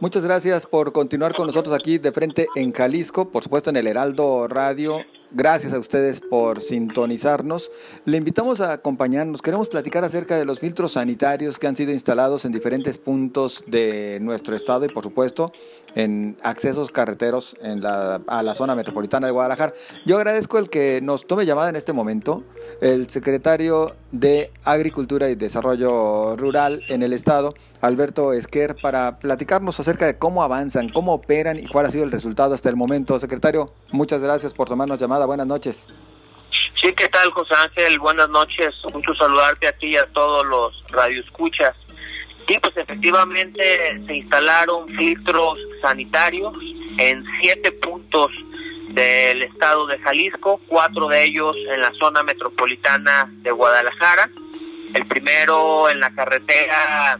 Muchas gracias por continuar con nosotros aquí de frente en Jalisco, por supuesto en el Heraldo Radio Gracias a ustedes por sintonizarnos. Le invitamos a acompañarnos. Queremos platicar acerca de los filtros sanitarios que han sido instalados en diferentes puntos de nuestro estado y, por supuesto, en accesos carreteros en la, a la zona metropolitana de Guadalajara. Yo agradezco el que nos tome llamada en este momento el secretario de Agricultura y Desarrollo Rural en el estado, Alberto Esquer, para platicarnos acerca de cómo avanzan, cómo operan y cuál ha sido el resultado hasta el momento. Secretario, muchas gracias por tomarnos llamada. Buenas noches. Sí, ¿qué tal, José Ángel? Buenas noches. Mucho saludarte a ti y a todos los radioescuchas. Sí, pues efectivamente se instalaron filtros sanitarios en siete puntos del estado de Jalisco, cuatro de ellos en la zona metropolitana de Guadalajara. El primero en la carretera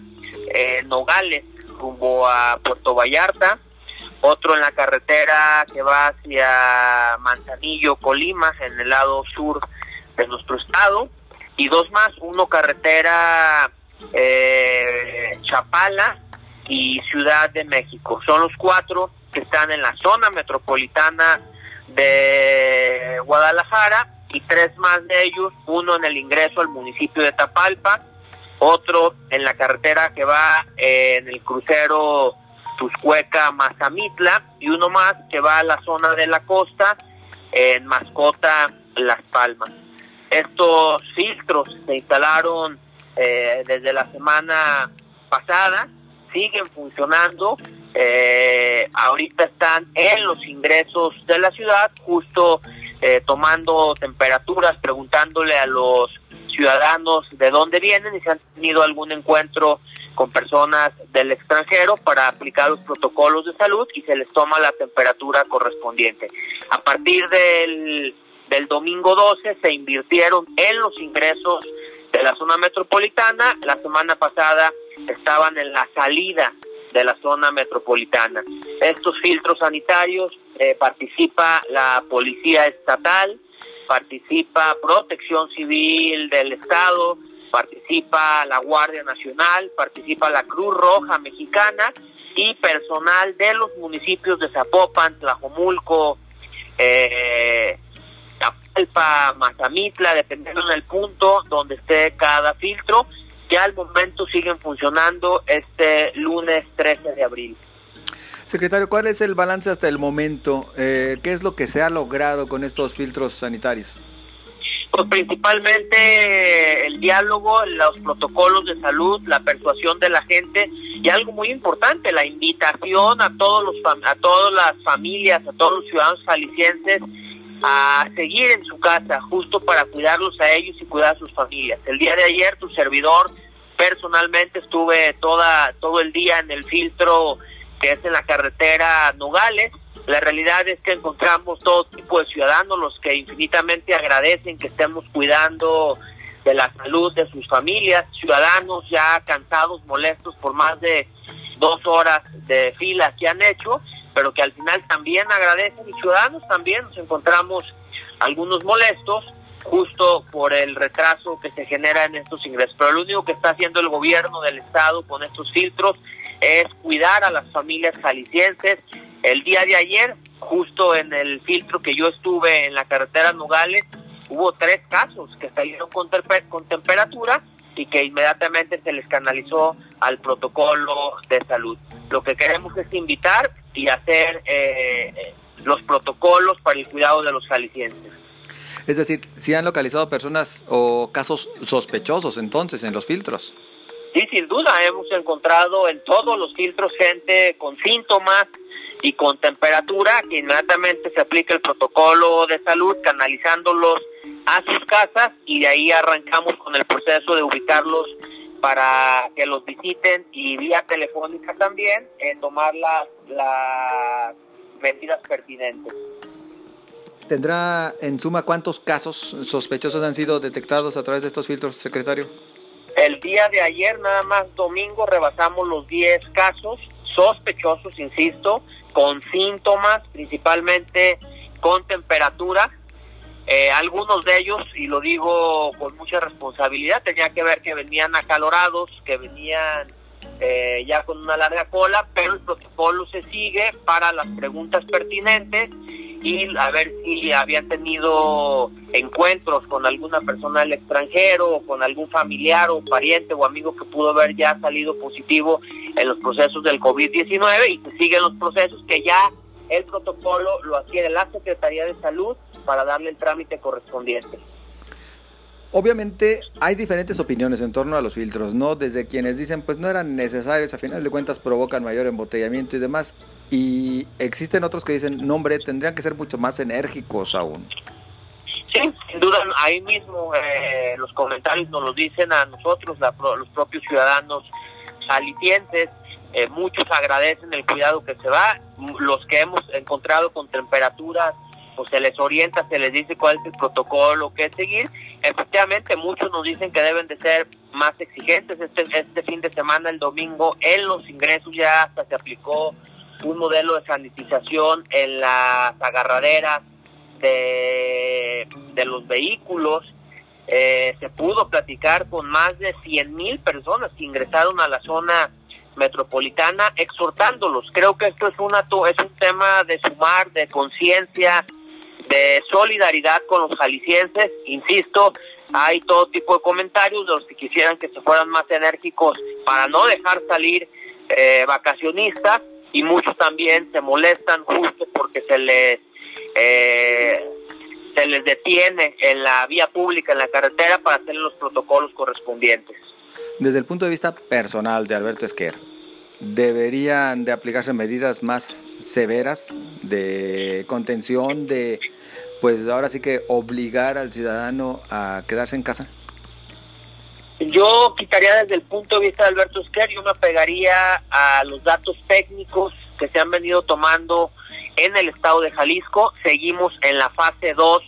eh, Nogales, rumbo a Puerto Vallarta. Otro en la carretera que va hacia Manzanillo, Colima, en el lado sur de nuestro estado. Y dos más, uno carretera eh, Chapala y Ciudad de México. Son los cuatro que están en la zona metropolitana de Guadalajara y tres más de ellos, uno en el ingreso al municipio de Tapalpa, otro en la carretera que va eh, en el crucero Tuscueca Mazamitla y uno más que va a la zona de la costa en Mascota Las Palmas. Estos filtros se instalaron eh, desde la semana pasada, siguen funcionando. Eh, ahorita están en los ingresos de la ciudad, justo eh, tomando temperaturas, preguntándole a los ciudadanos de dónde vienen y si han tenido algún encuentro con personas del extranjero para aplicar los protocolos de salud y se les toma la temperatura correspondiente. A partir del, del domingo 12 se invirtieron en los ingresos de la zona metropolitana. La semana pasada estaban en la salida de la zona metropolitana. Estos filtros sanitarios eh, participa la Policía Estatal, participa Protección Civil del Estado, participa la Guardia Nacional, participa la Cruz Roja Mexicana y personal de los municipios de Zapopan, Tlajomulco, eh, Tapalpa, Mazamitla, dependiendo del punto donde esté cada filtro, que al momento siguen funcionando este lunes 13 de abril. Secretario, ¿cuál es el balance hasta el momento? Eh, ¿Qué es lo que se ha logrado con estos filtros sanitarios? Pues principalmente el diálogo, los protocolos de salud, la persuasión de la gente y algo muy importante, la invitación a todos los a todas las familias, a todos los ciudadanos jaliscienses a seguir en su casa justo para cuidarlos a ellos y cuidar a sus familias. El día de ayer tu servidor personalmente estuve toda todo el día en el filtro que es en la carretera Nogales. La realidad es que encontramos todo tipo de ciudadanos los que infinitamente agradecen que estemos cuidando de la salud de sus familias, ciudadanos ya cansados, molestos por más de dos horas de fila que han hecho pero que al final también agradecen y ciudadanos también nos encontramos algunos molestos justo por el retraso que se genera en estos ingresos. Pero lo único que está haciendo el gobierno del estado con estos filtros es cuidar a las familias jaliscienses. El día de ayer, justo en el filtro que yo estuve en la carretera Nogales, hubo tres casos que salieron con, temperatura y que inmediatamente se les canalizó al protocolo de salud. Lo que queremos es invitar y hacer eh, eh, los protocolos para el cuidado de los jaliscienses. Es decir, si han localizado personas o casos sospechosos entonces en los filtros. Sí, sin duda, hemos encontrado en todos los filtros gente con síntomas y con temperatura, que inmediatamente se aplica el protocolo de salud, canalizándolos a sus casas y de ahí arrancamos con el proceso de ubicarlos para que los visiten y vía telefónica también eh, tomar las, las medidas pertinentes. ¿Tendrá en suma cuántos casos sospechosos han sido detectados a través de estos filtros, secretario? El día de ayer, nada más domingo, rebasamos los 10 casos sospechosos, insisto, con síntomas, principalmente con temperatura. Eh, algunos de ellos, y lo digo con mucha responsabilidad, tenía que ver que venían acalorados, que venían eh, ya con una larga cola, pero el protocolo se sigue para las preguntas pertinentes y a ver si habían tenido encuentros con alguna persona del extranjero o con algún familiar o pariente o amigo que pudo haber ya salido positivo en los procesos del COVID-19 y se siguen los procesos que ya el protocolo lo adquiere la Secretaría de Salud para darle el trámite correspondiente. Obviamente hay diferentes opiniones en torno a los filtros, ¿no? Desde quienes dicen, pues no eran necesarios, a final de cuentas provocan mayor embotellamiento y demás. Y existen otros que dicen, no hombre, tendrían que ser mucho más enérgicos aún. Sí, sin duda, ahí mismo eh, los comentarios nos lo dicen a nosotros, los propios ciudadanos alicientes. Eh, muchos agradecen el cuidado que se va. Los que hemos encontrado con temperaturas pues se les orienta, se les dice cuál es el protocolo que seguir. Efectivamente, muchos nos dicen que deben de ser más exigentes. Este, este fin de semana, el domingo, en los ingresos ya hasta se aplicó un modelo de sanitización en las agarraderas de, de los vehículos. Eh, se pudo platicar con más de 100 mil personas que ingresaron a la zona metropolitana exhortándolos. Creo que esto es, una, es un tema de sumar, de conciencia, de solidaridad con los jaliscienses. Insisto, hay todo tipo de comentarios de los que quisieran que se fueran más enérgicos para no dejar salir eh, vacacionistas y muchos también se molestan justo porque se les eh, se les detiene en la vía pública, en la carretera, para hacer los protocolos correspondientes. Desde el punto de vista personal de Alberto Esquer, ¿deberían de aplicarse medidas más severas de contención, de pues ahora sí que obligar al ciudadano a quedarse en casa? Yo quitaría desde el punto de vista de Alberto Esquer, yo me apegaría a los datos técnicos que se han venido tomando en el estado de Jalisco. Seguimos en la fase 2,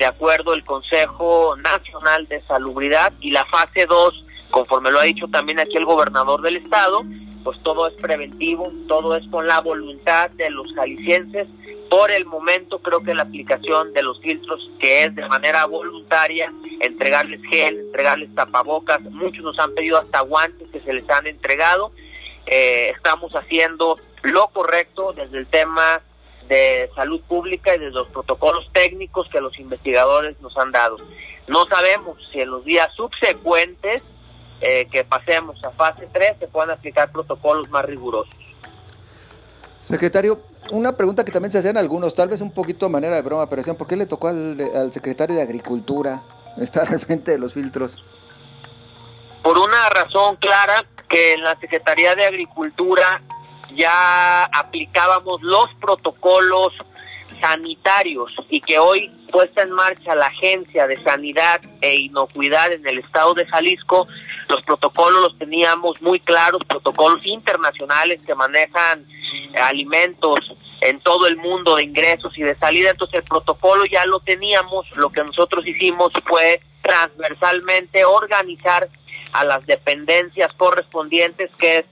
de acuerdo el Consejo Nacional de Salubridad, y la fase 2, conforme lo ha dicho también aquí el gobernador del estado, pues todo es preventivo, todo es con la voluntad de los jaliscienses. Por el momento creo que la aplicación de los filtros, que es de manera voluntaria, entregarles gel, entregarles tapabocas, muchos nos han pedido hasta guantes que se les han entregado. Eh, estamos haciendo lo correcto desde el tema de salud pública y desde los protocolos técnicos que los investigadores nos han dado. No sabemos si en los días subsecuentes eh, que pasemos a fase 3 se puedan aplicar protocolos más rigurosos. Secretario, una pregunta que también se hacen algunos, tal vez un poquito de manera de broma, pero decían, ¿por qué le tocó al, secretario de Agricultura estar al frente de los filtros? Por una razón clara, que en la Secretaría de Agricultura ya aplicábamos los protocolos sanitarios y que hoy puesta en marcha la Agencia de Sanidad e Inocuidad en el estado de Jalisco, los protocolos los teníamos muy claros, protocolos internacionales que manejan alimentos en todo el mundo de ingresos y de salida, entonces el protocolo ya lo teníamos, lo que nosotros hicimos fue transversalmente organizar a las dependencias correspondientes que es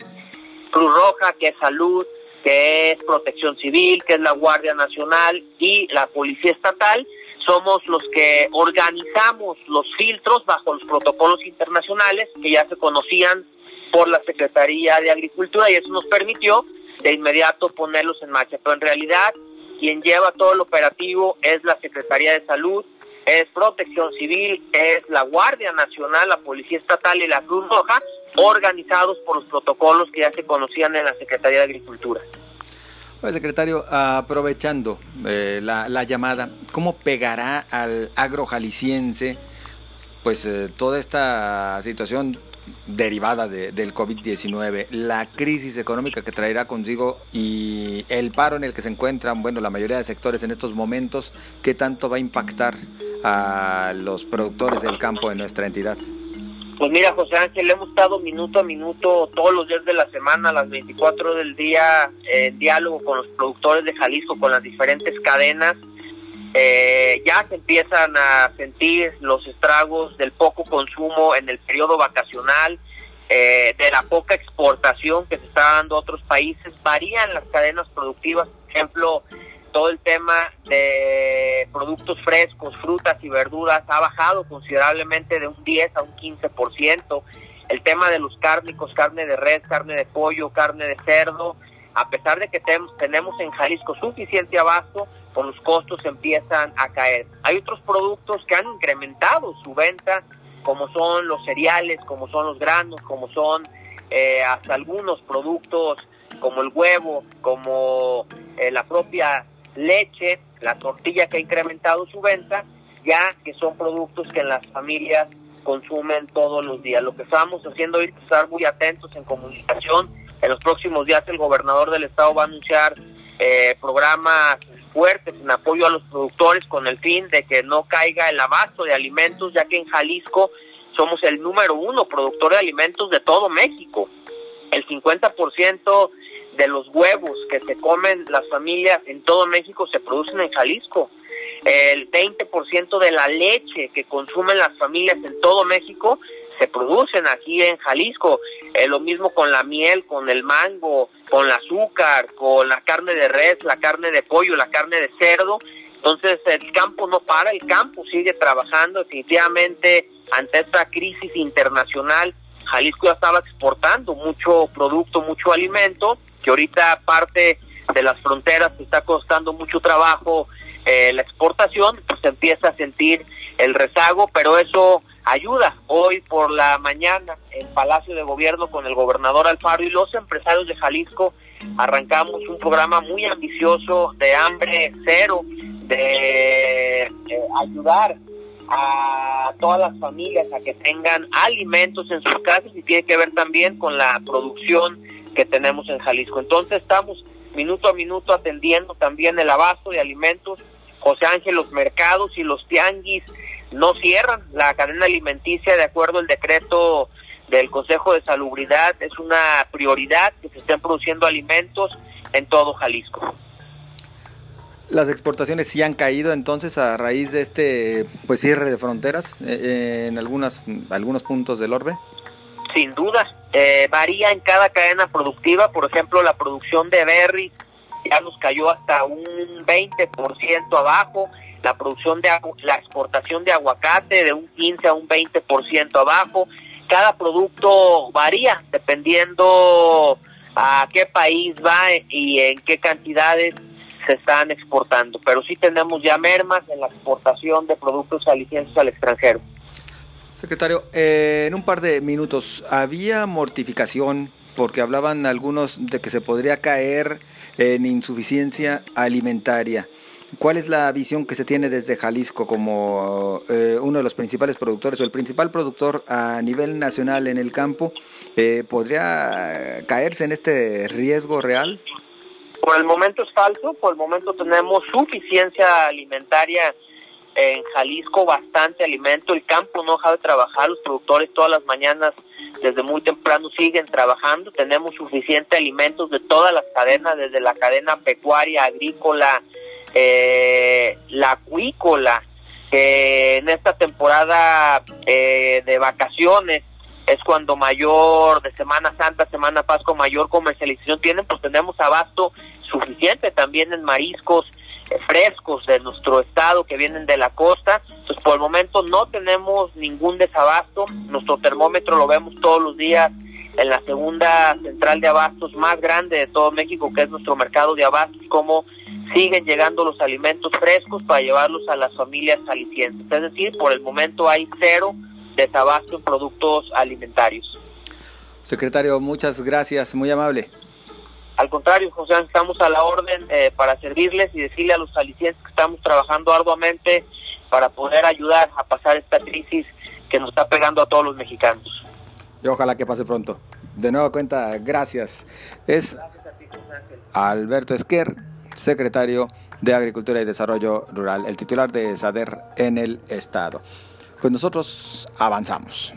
Cruz Roja, que es Salud, que es Protección Civil, que es la Guardia Nacional y la Policía Estatal, somos los que organizamos los filtros bajo los protocolos internacionales que ya se conocían por la Secretaría de Agricultura y eso nos permitió de inmediato ponerlos en marcha. Pero en realidad quien lleva todo el operativo es la Secretaría de Salud, es Protección Civil, es la Guardia Nacional, la Policía Estatal y la Cruz Roja, organizados por los protocolos que ya se conocían en la Secretaría de Agricultura. Secretario, aprovechando eh, la, llamada, ¿cómo pegará al agro jalisciense pues eh, toda esta situación derivada del COVID-19, la crisis económica que traerá consigo y el paro en el que se encuentran, bueno, la mayoría de sectores en estos momentos, ¿qué tanto va a impactar a los productores del campo en nuestra entidad? Pues mira, José Ángel, hemos estado minuto a minuto todos los días de la semana, las 24 del día, en diálogo con los productores de Jalisco, con las diferentes cadenas. Eh, ya se empiezan a sentir los estragos del poco consumo en el periodo vacacional, eh, de la poca exportación que se está dando a otros países. Varían las cadenas productivas, por ejemplo, todo el tema de productos frescos, frutas y verduras ha bajado considerablemente de un 10 a un 15%. el tema de los cárnicos, carne de res, carne de pollo, carne de cerdo, a pesar de que tenemos en Jalisco suficiente abasto, pues los costos empiezan a caer. Hay otros productos que han incrementado su venta, como son los cereales, como son los granos, como son eh, hasta algunos productos como el huevo, como eh, la propia leche, la tortilla que ha incrementado su venta, ya que son productos que las familias consumen todos los días. Lo que estamos haciendo es estar muy atentos en comunicación. En los próximos días el gobernador del estado va a anunciar eh, programas fuertes en apoyo a los productores con el fin de que no caiga el abasto de alimentos, ya que en Jalisco somos el número uno productor de alimentos de todo México. El 50% de los huevos que se comen las familias en todo México se producen en Jalisco el 20% de la leche que consumen las familias en todo México se producen aquí en Jalisco. Eh, lo mismo con la miel, con el mango, con el azúcar, con la carne de res, la carne de pollo, la carne de cerdo. Entonces el campo no para, el campo sigue trabajando. Definitivamente ante esta crisis internacional, Jalisco ya estaba exportando mucho producto, mucho alimento, que ahorita parte de las fronteras está costando mucho trabajo eh, la exportación, pues empieza a sentir el rezago, pero eso ayuda. Hoy por la mañana en Palacio de Gobierno con el gobernador Alfaro y los empresarios de Jalisco arrancamos un programa muy ambicioso de hambre cero, de eh, ayudar a todas las familias a que tengan alimentos en sus casas y tiene que ver también con la producción que tenemos en Jalisco. Entonces estamos minuto a minuto atendiendo también el abasto de alimentos José Ángel, los mercados y los tianguis no cierran la cadena alimenticia de acuerdo al decreto del Consejo de Salubridad. Es una prioridad que se estén produciendo alimentos en todo Jalisco. Las exportaciones sí han caído entonces a raíz de este pues cierre de fronteras eh, eh, en algunas algunos puntos del orbe. Sin duda, eh, varía en cada cadena productiva. Por ejemplo, la producción de berries ya nos cayó hasta un 20% abajo, la producción de la exportación de aguacate de un 15 a un 20% abajo. Cada producto varía dependiendo a qué país va y en qué cantidades se están exportando, pero sí tenemos ya mermas en la exportación de productos alicientes al extranjero. Secretario, eh, en un par de minutos, ¿había mortificación porque hablaban algunos de que se podría caer en insuficiencia alimentaria. ¿Cuál es la visión que se tiene desde Jalisco como eh, uno de los principales productores o el principal productor a nivel nacional en el campo? Eh, ¿Podría caerse en este riesgo real? Por el momento es falso, por el momento tenemos suficiencia alimentaria en Jalisco, bastante alimento, el campo no deja de trabajar, los productores todas las mañanas desde muy temprano siguen trabajando, tenemos suficiente alimentos de todas las cadenas, desde la cadena pecuaria, agrícola, eh, la acuícola, que en esta temporada eh, de vacaciones es cuando mayor, de Semana Santa, Semana Pascua, mayor comercialización tienen, pues tenemos abasto suficiente también en mariscos, frescos de nuestro estado que vienen de la costa. Entonces, por el momento no tenemos ningún desabasto. Nuestro termómetro lo vemos todos los días en la segunda central de abastos más grande de todo México, que es nuestro mercado de abastos, cómo siguen llegando los alimentos frescos para llevarlos a las familias alicientes. Es decir, por el momento hay cero desabasto en productos alimentarios. Secretario, muchas gracias, muy amable. Al contrario, José, estamos a la orden eh, para servirles y decirle a los alicientes que estamos trabajando arduamente para poder ayudar a pasar esta crisis que nos está pegando a todos los mexicanos. Y ojalá que pase pronto. De nuevo cuenta, gracias. Es Alberto Esquer, secretario de Agricultura y Desarrollo Rural, el titular de SADER en el Estado. Pues nosotros avanzamos.